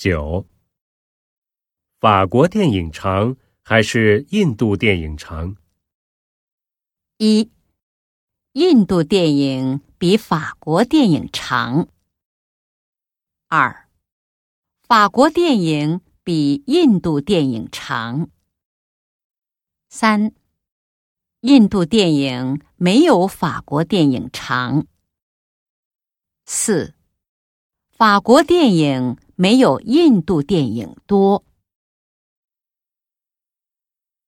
九。法国电影长还是印度电影长？一，印度电影比法国电影长。二，法国电影比印度电影长。三，印度电影没有法国电影长。四，法国电影没有印度电影多。